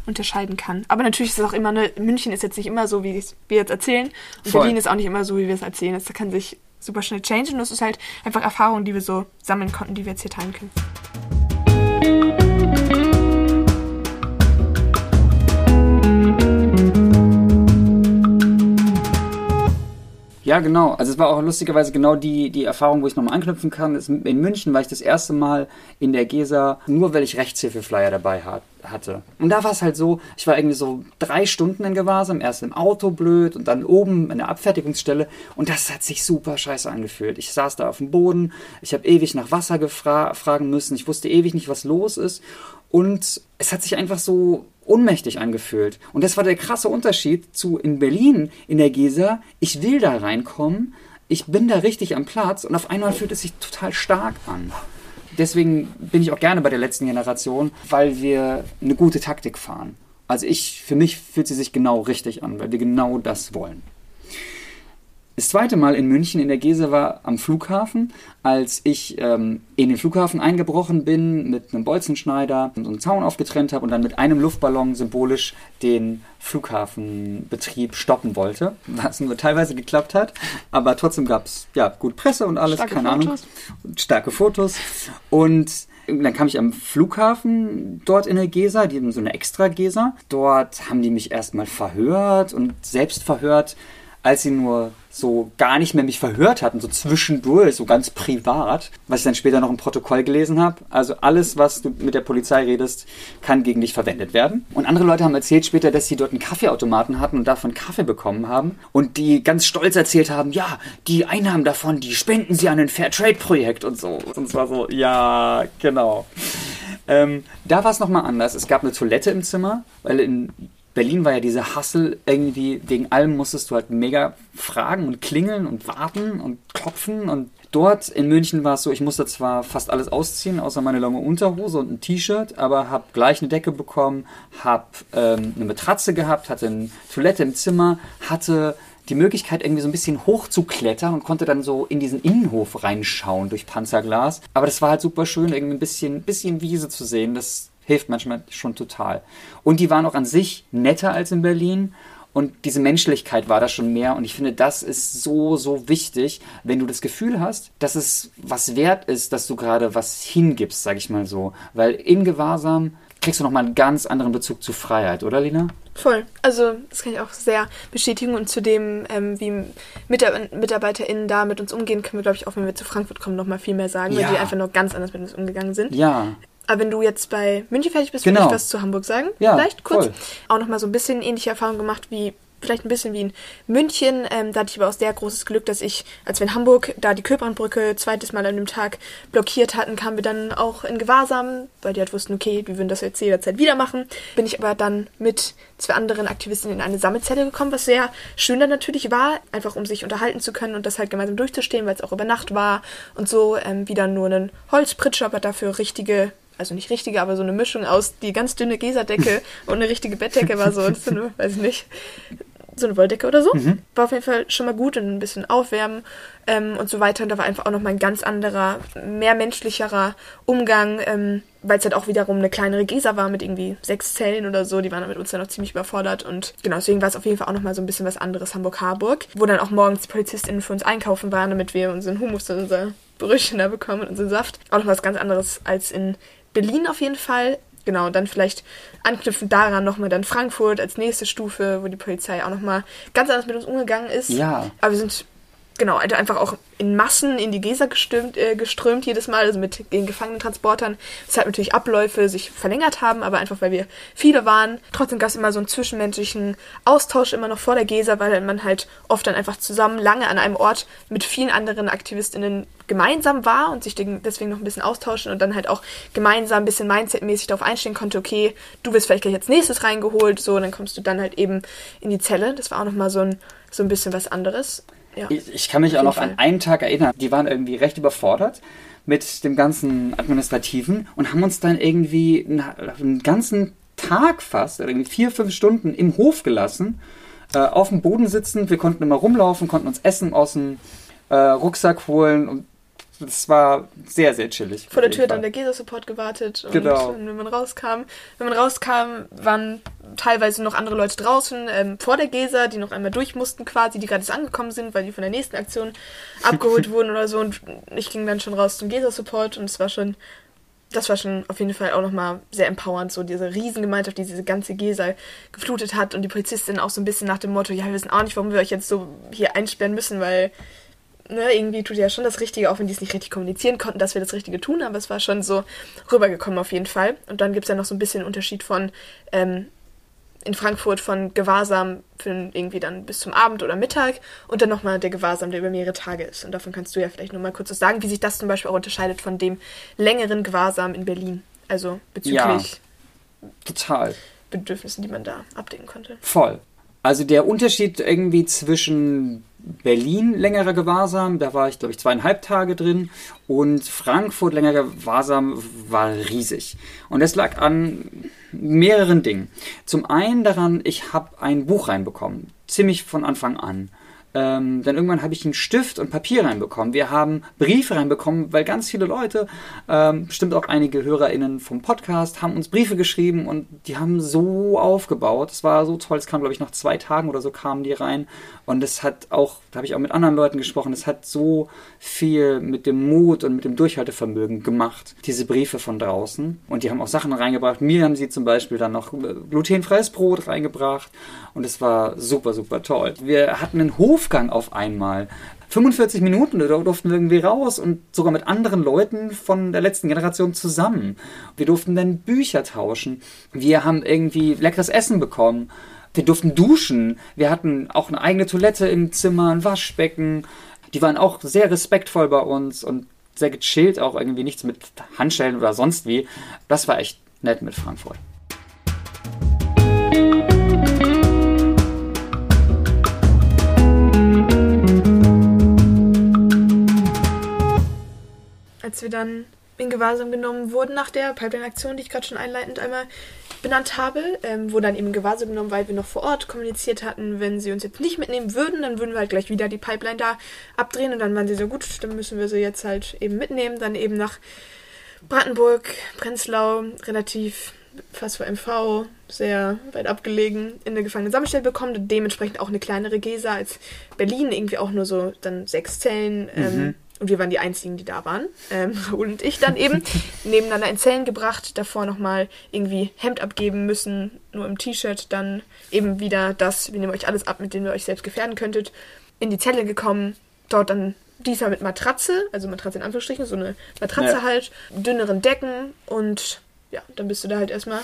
B: unterscheiden kann. Aber natürlich ist es auch immer, ne, München ist jetzt nicht immer so, wie es- wir jetzt erzählen. Und
A: Voll.
B: Berlin ist auch nicht immer so, wie wir es erzählen. Das kann sich super schnell changen. Und das ist halt einfach Erfahrung, die wir so sammeln konnten, die wir jetzt hier teilen können.
A: Ja, genau. Also es war auch lustigerweise genau die, die Erfahrung, wo ich nochmal anknüpfen kann. In München war ich das erste Mal in der Gesa, nur weil ich Rechtshilfeflyer dabei hat, hatte. Und da war es halt so, ich war irgendwie so drei Stunden in Gewahrsam, erst im Auto blöd und dann oben in der Abfertigungsstelle. Und das hat sich super scheiße angefühlt. Ich saß da auf dem Boden, ich habe ewig nach Wasser gefra fragen müssen, ich wusste ewig nicht, was los ist. Und es hat sich einfach so ohnmächtig angefühlt. Und das war der krasse Unterschied zu in Berlin in der Gesa. Ich will da reinkommen, ich bin da richtig am Platz und auf einmal fühlt es sich total stark an. Deswegen bin ich auch gerne bei der letzten Generation, weil wir eine gute Taktik fahren. Also ich, für mich fühlt sie sich genau richtig an, weil wir genau das wollen. Das zweite Mal in München in der Gese war am Flughafen, als ich ähm, in den Flughafen eingebrochen bin mit einem Bolzenschneider und so einen Zaun aufgetrennt habe und dann mit einem Luftballon symbolisch den Flughafenbetrieb stoppen wollte, was nur teilweise geklappt hat, aber trotzdem gab es ja gut Presse und alles,
B: Starke
A: keine Ahnung,
B: Fotos.
A: und starke Fotos und dann kam ich am Flughafen dort in der Gesa, die haben so eine extra Gesa. Dort haben die mich erstmal verhört und selbst verhört, als sie nur so gar nicht mehr mich verhört hatten, so zwischendurch, so ganz privat, was ich dann später noch im Protokoll gelesen habe. Also alles, was du mit der Polizei redest, kann gegen dich verwendet werden. Und andere Leute haben erzählt später, dass sie dort einen Kaffeeautomaten hatten und davon Kaffee bekommen haben und die ganz stolz erzählt haben, ja, die Einnahmen davon, die spenden sie an ein Fairtrade-Projekt und so. Und es war so, ja, genau. Ähm, da war es nochmal anders. Es gab eine Toilette im Zimmer, weil in Berlin war ja diese Hassel irgendwie, wegen allem musstest du halt mega fragen und klingeln und warten und klopfen und dort in München war es so, ich musste zwar fast alles ausziehen, außer meine lange Unterhose und ein T-Shirt, aber habe gleich eine Decke bekommen, habe ähm, eine Matratze gehabt, hatte eine Toilette im Zimmer, hatte die Möglichkeit, irgendwie so ein bisschen hochzuklettern und konnte dann so in diesen Innenhof reinschauen durch Panzerglas. Aber das war halt super schön, irgendwie ein bisschen, bisschen Wiese zu sehen. Das hilft manchmal schon total. Und die waren auch an sich netter als in Berlin. Und diese Menschlichkeit war da schon mehr. Und ich finde, das ist so, so wichtig, wenn du das Gefühl hast, dass es was wert ist, dass du gerade was hingibst, sag ich mal so. Weil in Gewahrsam kriegst du nochmal einen ganz anderen Bezug zu Freiheit, oder Lina?
B: Voll. Also, das kann ich auch sehr bestätigen. Und zu dem, ähm, wie Mitar MitarbeiterInnen da mit uns umgehen, können wir, glaube ich, auch wenn wir zu Frankfurt kommen, noch mal viel mehr sagen,
A: Ja.
B: weil die einfach noch ganz anders mit uns umgegangen sind.
A: Ja.
B: Aber wenn du jetzt bei München fertig bist,
A: Genau.
B: würde ich was zu Hamburg sagen.
A: Ja,
B: Vielleicht kurz.
A: voll.
B: Auch nochmal so ein bisschen ähnliche Erfahrungen gemacht wie, vielleicht ein bisschen wie in München. Ähm, da hatte ich aber auch sehr großes Glück, dass ich, als wir in Hamburg da die Köbrandbrücke zweites Mal an dem Tag blockiert hatten, kamen wir dann auch in Gewahrsam, weil die halt wussten, okay, wir würden das jetzt jederzeit wieder machen. Bin ich aber dann mit zwei anderen Aktivistinnen in eine Sammelzelle gekommen, was sehr schön dann natürlich war, einfach um sich unterhalten zu können und das halt gemeinsam durchzustehen, weil es auch über Nacht war und so ähm, wieder nur einen Holzpritscher, aber dafür richtige also nicht richtige, aber so eine Mischung aus die ganz dünne Geserdecke [LAUGHS] und eine richtige Bettdecke war so, und so eine, weiß ich nicht, so eine Wolldecke oder so. War auf jeden Fall schon mal gut und ein bisschen aufwärmen ähm, und so weiter. Und da war einfach auch nochmal ein ganz anderer, mehr menschlicherer Umgang, ähm, weil es halt auch wiederum eine kleinere Gesa war mit irgendwie sechs Zellen oder so. Die waren dann mit uns dann noch ziemlich überfordert. Und genau, deswegen war es auf jeden Fall auch nochmal so ein bisschen was anderes Hamburg-Harburg, wo dann auch morgens die PolizistInnen für uns einkaufen waren, damit wir unseren Hummus und unser Brötchen da bekommen und unseren Saft. Auch noch was ganz anderes als in Berlin auf jeden Fall. Genau, dann vielleicht anknüpfend daran nochmal dann Frankfurt als nächste Stufe, wo die Polizei auch nochmal ganz anders mit uns umgegangen ist.
A: Ja.
B: Aber wir sind, genau, also einfach auch in Massen in die Gesa gestürmt, äh, geströmt jedes Mal, also mit den Gefangenentransportern. Weshalb natürlich Abläufe sich verlängert haben, aber einfach weil wir viele waren. Trotzdem gab es immer so einen zwischenmenschlichen Austausch immer noch vor der Gesa, weil man halt oft dann einfach zusammen lange an einem Ort mit vielen anderen AktivistInnen gemeinsam war und sich deswegen noch ein bisschen austauschen und dann halt auch gemeinsam ein bisschen mindsetmäßig darauf einstellen konnte, okay, du wirst vielleicht gleich als nächstes reingeholt, so, und dann kommst du dann halt eben in die Zelle. Das war auch nochmal so ein, so ein bisschen was anderes. Ja.
A: Ich, ich kann mich auch noch
B: jeden
A: an
B: Fall.
A: einen Tag erinnern. Die waren irgendwie recht überfordert mit dem ganzen Administrativen und haben uns dann irgendwie einen, einen ganzen Tag fast, irgendwie vier, fünf Stunden im Hof gelassen, äh, auf dem Boden sitzen. Wir konnten immer rumlaufen, konnten uns Essen aus dem äh, Rucksack holen und das war sehr, sehr chillig.
B: Vor der Tür dann der Gesa-Support gewartet. Und
A: Genau.
B: wenn man rauskam, wenn man rauskam, waren teilweise noch andere Leute draußen ähm, vor der Gesa, die noch einmal durch mussten quasi, die gerade erst angekommen sind, weil die von der nächsten Aktion [LAUGHS] abgeholt wurden oder so. Und ich ging dann schon raus zum Gesa-Support und es war schon, das war schon auf jeden Fall auch nochmal sehr empowernd, so diese Riesengemeinschaft, die diese ganze Gesa geflutet hat und die Polizistin auch so ein bisschen nach dem Motto, ja, wir wissen auch nicht, warum wir euch jetzt so hier einsperren müssen, weil ne, irgendwie tut ja schon das Richtige, auch wenn die es nicht richtig kommunizieren konnten, dass wir das Richtige tun, aber es war schon so rübergekommen auf jeden Fall. Und dann gibt es ja noch so ein bisschen Unterschied von ähm, in Frankfurt von Gewahrsam für irgendwie dann bis zum Abend oder Mittag und dann nochmal der Gewahrsam, der über mehrere Tage ist. Und davon kannst du ja vielleicht nur mal kurz was sagen, wie sich das zum Beispiel auch unterscheidet von dem längeren Gewahrsam in Berlin. Also bezüglich
A: Total.
B: Bedürfnissen, die man da abdecken konnte.
A: Voll. Also der Unterschied irgendwie zwischen Berlin längerer Gewahrsam, da war ich glaube ich zweieinhalb Tage drin, und Frankfurt längerer Gewahrsam war riesig. Und das lag an mehreren Dingen. Zum einen daran, ich habe ein Buch reinbekommen, ziemlich von Anfang an. Ähm, dann irgendwann habe ich einen Stift und Papier reinbekommen. Wir haben Briefe reinbekommen, weil ganz viele Leute, ähm, bestimmt auch einige HörerInnen vom Podcast, haben uns Briefe geschrieben und die haben so aufgebaut. Es war so toll, es kam, glaube ich, nach zwei Tagen oder so kamen die rein. Und es hat auch, da habe ich auch mit anderen Leuten gesprochen, es hat so viel mit dem Mut und mit dem Durchhaltevermögen gemacht, diese Briefe von draußen. Und die haben auch Sachen reingebracht. Mir haben sie zum Beispiel dann noch äh, glutenfreies Brot reingebracht. Und es war super, super toll. Wir hatten einen Hofgang auf einmal. 45 Minuten, da durften wir irgendwie raus und sogar mit anderen Leuten von der letzten Generation zusammen. Wir durften dann Bücher tauschen. Wir haben irgendwie leckeres Essen bekommen. Wir durften duschen. Wir hatten auch eine eigene Toilette im Zimmer, ein Waschbecken. Die waren auch sehr respektvoll bei uns und sehr gechillt, auch irgendwie nichts mit Handschellen oder sonst wie. Das war echt nett mit Frankfurt.
B: Als wir dann in Gewahrsam genommen wurden nach der Pipeline-Aktion, die ich gerade schon einleitend einmal benannt habe, ähm, wurde dann eben in Gewahrsam genommen, weil wir noch vor Ort kommuniziert hatten, wenn sie uns jetzt nicht mitnehmen würden, dann würden wir halt gleich wieder die Pipeline da abdrehen und dann waren sie so gut, dann müssen wir sie jetzt halt eben mitnehmen, dann eben nach Brandenburg, Prenzlau, relativ fast vor MV, sehr weit abgelegen, in eine Gefangenensammelstelle bekommen dementsprechend auch eine kleinere Gesa als Berlin, irgendwie auch nur so dann sechs Zellen. Ähm, und wir waren die einzigen, die da waren. Ähm, [LAUGHS] Raoul und ich dann eben [LAUGHS] nebeneinander in Zellen gebracht, davor nochmal irgendwie Hemd abgeben müssen, nur im T-Shirt, dann eben wieder das, wir nehmen euch alles ab, mit dem ihr euch selbst gefährden könntet, in die Zelle gekommen, dort dann diesmal mit Matratze, also Matratze in Anführungsstrichen, so eine Matratze
A: Ja.
B: halt, dünneren Decken und ja, dann bist du da halt erstmal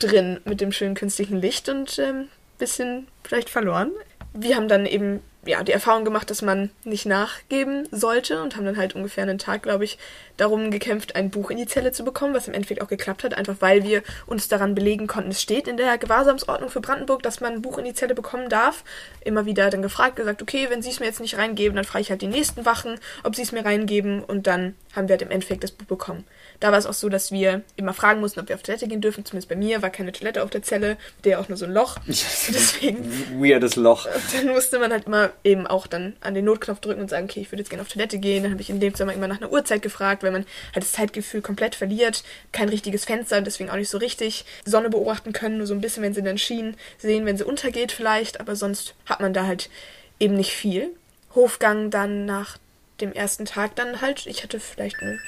B: drin mit dem schönen künstlichen Licht und ähm, bisschen vielleicht verloren. Wir haben dann eben ja, die Erfahrung gemacht, dass man nicht nachgeben sollte und haben dann halt ungefähr einen Tag, glaube ich, darum gekämpft, ein Buch in die Zelle zu bekommen, was im Endeffekt auch geklappt hat, einfach weil wir uns daran belegen konnten. Es steht in der Gewahrsamsordnung für Brandenburg, dass man ein Buch in die Zelle bekommen darf. Immer wieder dann gefragt, gesagt, okay, wenn Sie es mir jetzt nicht reingeben, dann frage ich halt die nächsten Wachen, ob sie es mir reingeben und dann haben wir halt im Endeffekt das Buch bekommen. Da war es auch so, dass wir immer fragen mussten, ob wir auf Toilette gehen dürfen. Zumindest bei mir war keine Toilette auf der Zelle, der auch nur so ein Loch. [LAUGHS] Deswegen
A: Weirdes Loch. [LAUGHS]
B: dann musste man halt immer eben auch dann an den Notknopf drücken und sagen, okay, ich würde jetzt gerne auf Toilette gehen. Dann habe ich in dem Zimmer immer nach einer Uhrzeit gefragt, weil man halt das Zeitgefühl komplett verliert. Kein richtiges Fenster, deswegen auch nicht so richtig Sonne beobachten können, nur so ein bisschen, wenn sie dann schien, sehen, wenn sie untergeht vielleicht, aber sonst hat man da halt eben nicht viel. Hofgang dann nach dem ersten Tag dann halt, ich hatte vielleicht eine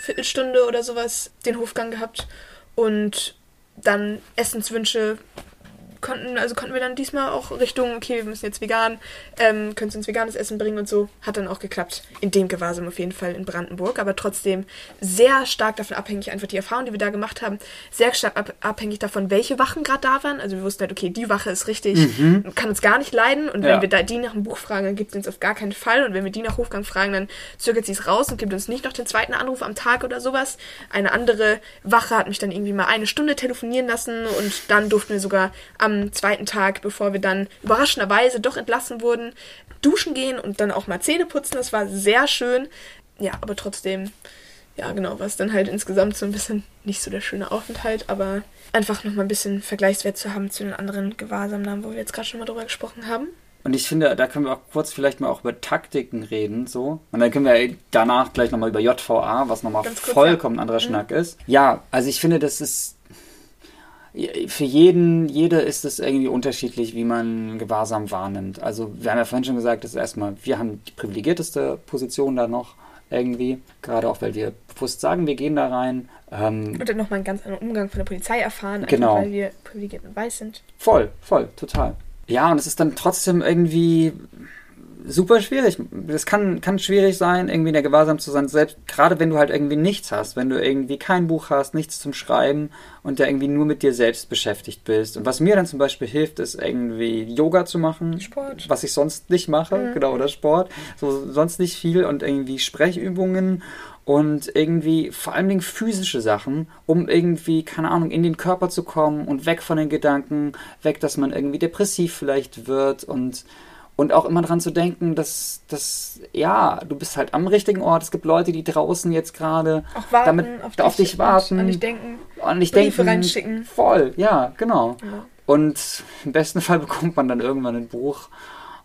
B: Viertelstunde oder sowas den Hofgang gehabt und dann Essenswünsche konnten, also konnten wir dann diesmal auch Richtung, okay, wir müssen jetzt vegan, ähm, können Sie uns veganes Essen bringen und so. Hat dann auch geklappt. In dem Gewahrsam auf jeden Fall in Brandenburg, aber trotzdem sehr stark davon abhängig, einfach die Erfahrung, die wir da gemacht haben, sehr stark ab abhängig davon, welche Wachen gerade da waren. Also wir wussten halt, okay, die Wache ist richtig, kann uns gar nicht leiden und wenn
A: Ja.
B: wir da die nach dem Buch fragen, dann gibt es uns auf gar keinen Fall und wenn wir die nach Hofgang fragen, dann zögert sie es raus und gibt uns nicht noch den zweiten Anruf am Tag oder sowas. Eine andere Wache hat mich dann irgendwie mal eine Stunde telefonieren lassen und dann durften wir sogar am zweiten Tag, bevor wir dann überraschenderweise doch entlassen wurden, duschen gehen und dann auch mal Zähne putzen. Das war sehr schön. Ja, aber trotzdem Ja, genau, was dann halt insgesamt so ein bisschen nicht so der schöne Aufenthalt, aber einfach nochmal ein bisschen Vergleichswert zu haben zu den anderen Gewahrsamnahmen, wo wir jetzt gerade schon mal drüber gesprochen haben.
A: Und ich finde, da können wir auch kurz vielleicht mal auch über Taktiken reden, so. Und dann können wir danach gleich nochmal über JVA, was nochmal vollkommen ja. anderer mhm. Schnack ist. Ja, also ich finde, das ist für jeden, jede ist es irgendwie unterschiedlich, wie man Gewahrsam wahrnimmt. Also wir haben ja vorhin schon gesagt, dass erstmal, wir haben die privilegierteste Position da noch irgendwie, gerade auch weil wir bewusst sagen, wir gehen da rein.
B: Ähm, und dann nochmal einen ganz anderen Umgang von der Polizei erfahren,
A: genau.
B: weil wir privilegiert und weiß sind.
A: Voll, voll, total. Ja, und es ist dann trotzdem irgendwie super schwierig. Das kann, kann schwierig sein, irgendwie in der Gewahrsam zu sein, selbst gerade wenn du halt irgendwie nichts hast, wenn du irgendwie kein Buch hast, nichts zum Schreiben und da irgendwie nur mit dir selbst beschäftigt bist. Und was mir dann zum Beispiel hilft, ist irgendwie Yoga zu machen.
B: Sport.
A: Was ich sonst nicht mache, mhm. genau, oder Sport. So sonst nicht viel und irgendwie Sprechübungen und irgendwie vor allen Dingen physische Sachen, um irgendwie, keine Ahnung, in den Körper zu kommen und weg von den Gedanken, weg, dass man irgendwie depressiv vielleicht wird und und auch immer dran zu denken, dass, dass, ja, du bist halt am richtigen Ort. Es gibt Leute, die draußen jetzt gerade
B: damit
A: auf, dich, auf dich warten.
B: An dich denken.
A: An dich
B: Briefe
A: denken.
B: reinschicken.
A: Voll, ja, genau. Ja. Und im besten [LAUGHS] Fall bekommt man dann irgendwann ein Buch.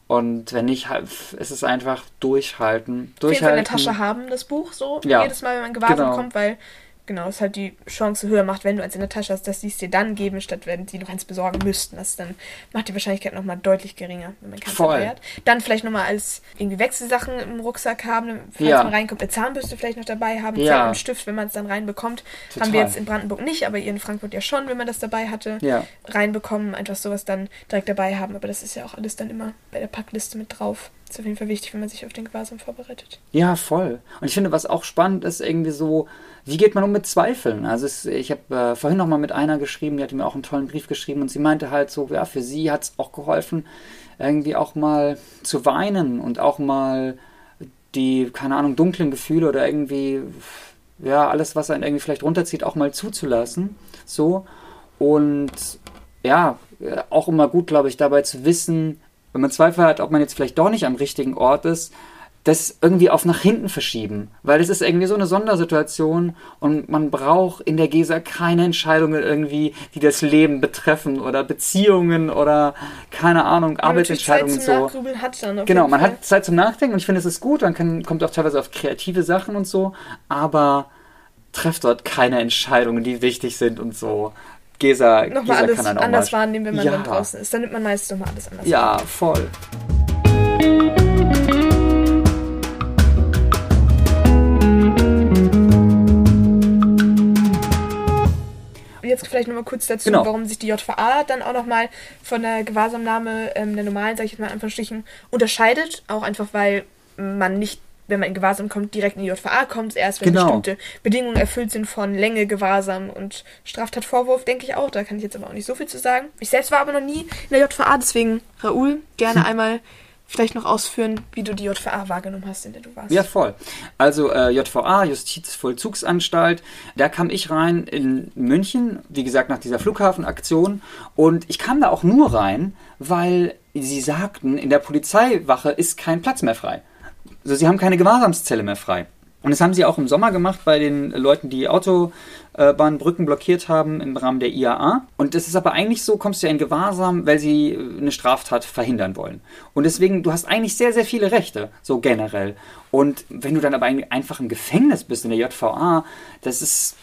A: Und wenn nicht, halt, ist es einfach durchhalten. Durchhalten.
B: in der Tasche haben, das Buch so. Ja. Jedes Mal, wenn man Gewahrsam genau. kommt, weil genau, es halt die Chance höher macht, wenn du eins in der Tasche hast, dass sie es dir dann geben, statt wenn sie noch eins besorgen müssten. Das dann macht die Wahrscheinlichkeit nochmal deutlich geringer, wenn man keins dabei hat. Dann vielleicht nochmal als irgendwie Wechselsachen im Rucksack haben, falls ja. man reinkommt, eine Zahnbürste vielleicht noch dabei haben, ja. Und Stift, wenn man es dann reinbekommt. Total. Haben wir jetzt in Brandenburg nicht, aber ihr in Frankfurt ja schon, wenn man das dabei hatte.
A: Ja.
B: Reinbekommen, einfach sowas dann direkt dabei haben. Aber das ist ja auch alles dann immer bei der Packliste mit drauf. Ist auf jeden Fall wichtig, wenn man sich auf den Gewahrsam vorbereitet.
A: Ja, voll. Und ich finde, was auch spannend ist, irgendwie so, wie geht man um mit Zweifeln? Also es, ich habe äh, vorhin noch mal mit einer geschrieben, die hat mir auch einen tollen Brief geschrieben und sie meinte halt so, ja, für sie hat es auch geholfen, irgendwie auch mal zu weinen und auch mal die, keine Ahnung, dunklen Gefühle oder irgendwie, ja, alles, was einen irgendwie vielleicht runterzieht, auch mal zuzulassen. So. Und ja, äh, auch immer gut, glaube ich, dabei zu wissen, wenn man Zweifel hat, ob man jetzt vielleicht doch nicht am richtigen Ort ist, das irgendwie auf nach hinten verschieben. Weil es ist irgendwie so eine Sondersituation und man braucht in der GESA keine Entscheidungen irgendwie, die das Leben betreffen oder Beziehungen oder keine Ahnung, Arbeitsentscheidungen
B: Zeit zum so. Hat dann
A: genau, man Fall. hat Zeit zum Nachdenken und ich finde, es ist gut, man kann, kommt auch teilweise auf kreative Sachen und so, aber trefft dort keine Entscheidungen, die wichtig sind und so. Gesa,
B: nochmal Gesa alles kann dann auch anders mal wahrnehmen, wenn man ja. dann draußen ist. Dann nimmt man meistens nochmal alles anders
A: Ja, wahr. voll.
B: jetzt vielleicht nochmal kurz dazu,
A: genau.
B: warum sich die JVA dann auch nochmal von der Gewahrsamnahme ähm, der normalen, sag ich jetzt mal, Anführungsstrichen, unterscheidet. Auch einfach, weil man nicht wenn man in Gewahrsam kommt, direkt in die JVA kommt, erst wenn genau. bestimmte Bedingungen erfüllt sind von Länge, Gewahrsam und Straftatvorwurf, denke ich auch. Da kann ich jetzt aber auch nicht so viel zu sagen. Ich selbst war aber noch nie in der JVA, deswegen, Raoul, gerne hm. einmal vielleicht noch ausführen, wie du die JVA wahrgenommen hast, in der du warst.
A: Ja, voll. Also äh, JVA, Justizvollzugsanstalt, da kam ich rein in München, wie gesagt, nach dieser Flughafenaktion. Und ich kam da auch nur rein, weil sie sagten, in der Polizeiwache ist kein Platz mehr frei. Also sie haben keine Gewahrsamszelle mehr frei. Und das haben sie auch im Sommer gemacht bei den Leuten, die Autobahnbrücken blockiert haben im Rahmen der IAA. Und das ist aber eigentlich so, kommst du ja in Gewahrsam, weil sie eine Straftat verhindern wollen. Und deswegen, du hast eigentlich sehr, sehr viele Rechte, so generell. Und wenn du dann aber einfach im Gefängnis bist in der JVA, das ist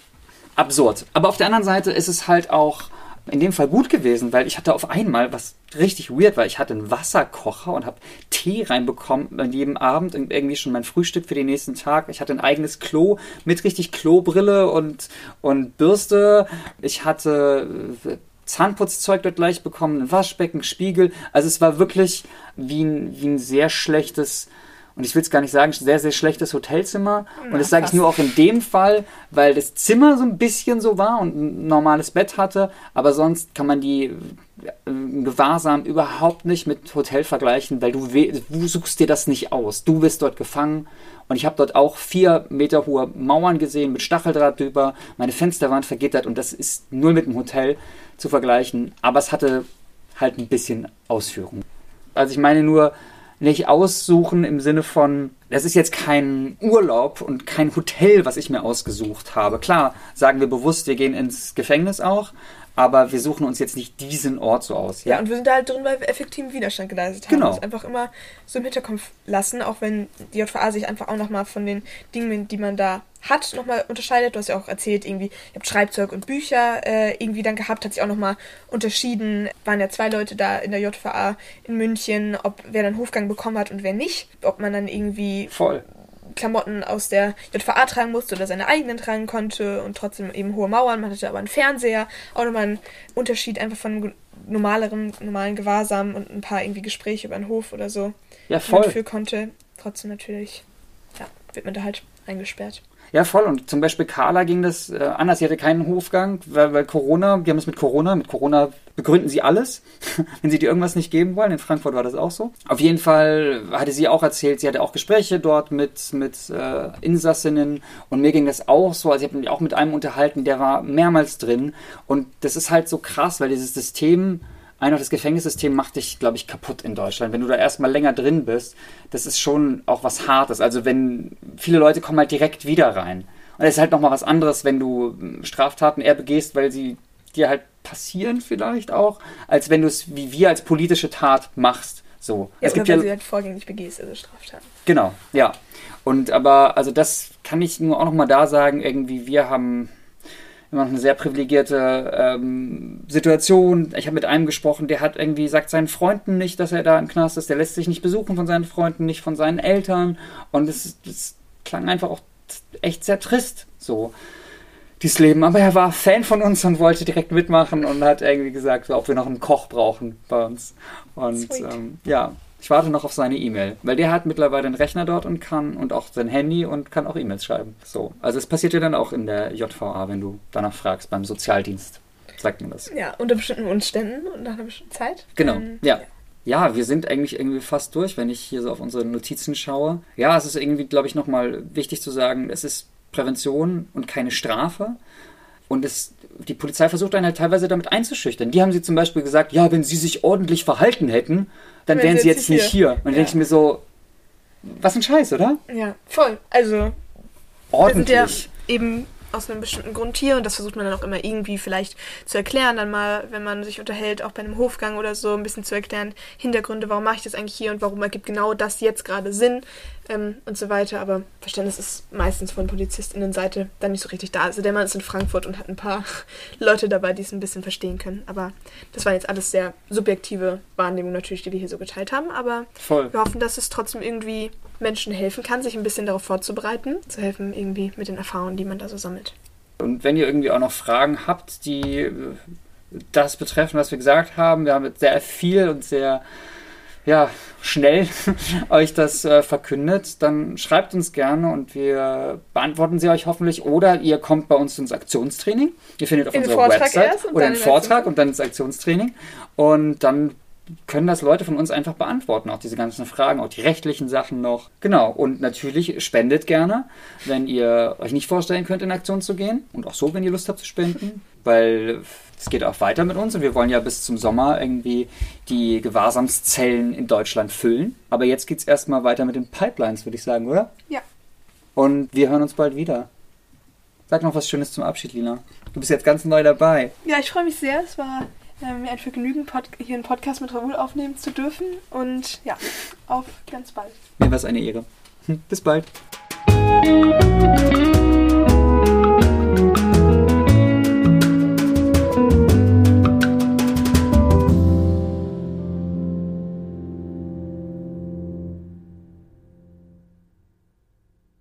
A: absurd. Aber auf der anderen Seite ist es halt auch in dem Fall gut gewesen, weil ich hatte auf einmal, was richtig weird war, ich hatte einen Wasserkocher und habe Tee reinbekommen an jedem Abend und irgendwie schon mein Frühstück für den nächsten Tag. Ich hatte ein eigenes Klo mit richtig Klobrille und, und Bürste. Ich hatte äh, Zahnputzzeug dort gleich bekommen, ein Waschbecken, Spiegel. Also es war wirklich wie ein, wie ein sehr schlechtes und ich will es gar nicht sagen, sehr, sehr schlechtes Hotelzimmer. Und das sage ich nur auch in dem Fall, weil das Zimmer so ein bisschen so war und ein normales Bett hatte. Aber sonst kann man die äh, Gewahrsam überhaupt nicht mit Hotel vergleichen, weil du, du suchst dir das nicht aus. Du bist dort gefangen. Und ich habe dort auch vier Meter hohe Mauern gesehen mit Stacheldraht drüber. Meine Fenster waren vergittert und das ist null mit dem Hotel zu vergleichen. Aber es hatte halt ein bisschen Ausführung. Also ich meine nur, nicht aussuchen im Sinne von, das ist jetzt kein Urlaub und kein Hotel, was ich mir ausgesucht habe. Klar, sagen wir bewusst, wir gehen ins Gefängnis auch, aber wir suchen uns jetzt nicht diesen Ort so aus.
B: Ja, und wir sind da halt drin, weil wir effektiven Widerstand geleistet haben.
A: Genau.
B: Das einfach immer so im Hinterkopf lassen, auch wenn die JVA sich einfach auch nochmal von den Dingen, die man da hat, nochmal unterscheidet. Du hast ja auch erzählt, irgendwie, ihr habt Schreibzeug und Bücher äh, irgendwie dann gehabt, hat sich auch nochmal unterschieden. Waren ja zwei Leute da in der JVA in München, ob wer dann Hofgang bekommen hat und wer nicht. Ob man dann irgendwie
A: Voll.
B: Klamotten aus der JVA tragen musste oder seine eigenen tragen konnte und trotzdem eben hohe Mauern. Man hatte aber einen Fernseher, auch nochmal ein Unterschied einfach von normalerem, normalen Gewahrsam und ein paar irgendwie Gespräche über den Hof oder so,
A: Ja,
B: man
A: voll.
B: führen konnte. Trotzdem natürlich, ja, wird man da halt eingesperrt.
A: Ja, voll. Und zum Beispiel Carla ging das äh, anders. Sie hatte keinen Hofgang, weil, weil Corona, die haben es mit Corona, mit Corona begründen sie alles, [LAUGHS] wenn sie dir irgendwas nicht geben wollen. In Frankfurt war das auch so. Auf jeden Fall hatte sie auch erzählt, sie hatte auch Gespräche dort mit, mit äh, Insassinnen und mir ging das auch so. Also ich habe mich auch mit einem unterhalten, der war mehrmals drin. Und das ist halt so krass, weil dieses System einfach das Gefängnissystem macht dich, glaube ich, kaputt in Deutschland. Wenn du da erstmal länger drin bist, das ist schon auch was Hartes. Also wenn viele Leute kommen halt direkt wieder rein. Und es ist halt nochmal was anderes, wenn du ähm, Straftaten eher begehst, weil sie dir halt passieren vielleicht auch, als wenn du es wie wir als politische Tat machst. So.
B: Ja,
A: es gibt
B: weil
A: ja
B: sie halt vorgängig begehst, also Straftaten.
A: Genau, ja. Und aber, also das kann ich nur auch nochmal da sagen, irgendwie, wir haben immer noch eine sehr privilegierte ähm, Situation. Ich habe mit einem gesprochen, der hat irgendwie, sagt seinen Freunden nicht, dass er da im Knast ist, der lässt sich nicht besuchen von seinen Freunden, nicht von seinen Eltern. Und es, es klang einfach auch echt sehr trist, so dieses Leben. Aber er war Fan von uns und wollte direkt mitmachen und hat irgendwie gesagt, ob wir noch einen Koch brauchen bei uns. Und ähm, ja, ich warte noch auf seine E-Mail, weil der hat mittlerweile einen Rechner dort und kann und auch sein Handy und kann auch E-Mails schreiben. So, also es passiert ja dann auch in der JVA, wenn du danach fragst beim Sozialdienst, sagt man das.
B: Ja, unter bestimmten Umständen und nach einer bestimmten Zeit.
A: Genau,
B: Ähm,
A: ja. Ja, wir sind eigentlich irgendwie fast durch, wenn ich hier so auf unsere Notizen schaue. Ja, es ist irgendwie, glaube ich, nochmal wichtig zu sagen, es ist Prävention und keine Strafe. Und es, die Polizei versucht einen halt teilweise damit einzuschüchtern. Die haben sie zum Beispiel gesagt, ja, wenn sie sich ordentlich verhalten hätten, dann
B: Wären
A: wären
B: sie jetzt nicht hier.
A: hier. Und dann
B: Ja.
A: denke ich mir so, was ein Scheiß, oder?
B: Ja, voll. Also, wir sind
A: Ordentlich.
B: ja eben aus einem bestimmten Grund hier und das versucht man dann auch immer irgendwie vielleicht zu erklären, dann mal, wenn man sich unterhält, auch bei einem Hofgang oder so, ein bisschen zu erklären, Hintergründe, warum mache ich das eigentlich hier und warum ergibt genau das jetzt gerade Sinn ähm, und so weiter. Aber Verständnis ist meistens von PolizistInnenseite dann nicht so richtig da. Also der Mann ist in Frankfurt und hat ein paar [LAUGHS] Leute dabei, die es ein bisschen verstehen können. Aber das waren jetzt alles sehr subjektive Wahrnehmungen natürlich, die wir hier so geteilt haben. Aber
A: Voll.
B: wir hoffen, dass es trotzdem irgendwie Menschen helfen kann, sich ein bisschen darauf vorzubereiten, zu helfen irgendwie mit den Erfahrungen, die man da so sammelt.
A: Und wenn ihr irgendwie auch noch Fragen habt, die das betreffen, was wir gesagt haben, wir haben jetzt sehr viel und sehr ja, schnell [LAUGHS] euch das äh, verkündet, dann schreibt uns gerne und wir beantworten sie euch hoffentlich. Oder ihr kommt bei uns ins Aktionstraining. Ihr findet auf
B: In
A: unserer
B: Vortrag
A: Website oder einen
B: in
A: Vortrag und dann ins Aktionstraining. Und dann können das Leute von uns einfach beantworten, auch diese ganzen Fragen, auch die rechtlichen Sachen noch. Genau, und natürlich spendet gerne, wenn ihr euch nicht vorstellen könnt, in Aktion zu gehen. Und auch so, wenn ihr Lust habt zu spenden, weil es geht auch weiter mit uns und wir wollen ja bis zum Sommer irgendwie die Gewahrsamszellen in Deutschland füllen. Aber jetzt geht es erstmal weiter mit den Pipelines, würde ich sagen, oder?
B: Ja.
A: Und wir hören uns bald wieder. Sag noch was Schönes zum Abschied, Lina. Du bist jetzt ganz neu dabei.
B: Ja, ich freue mich sehr. Es war äh, mir ein Vergnügen, hier einen Podcast mit Raoul aufnehmen zu dürfen. Und ja, auf ganz bald.
A: Mir war es eine Ehre. Bis bald.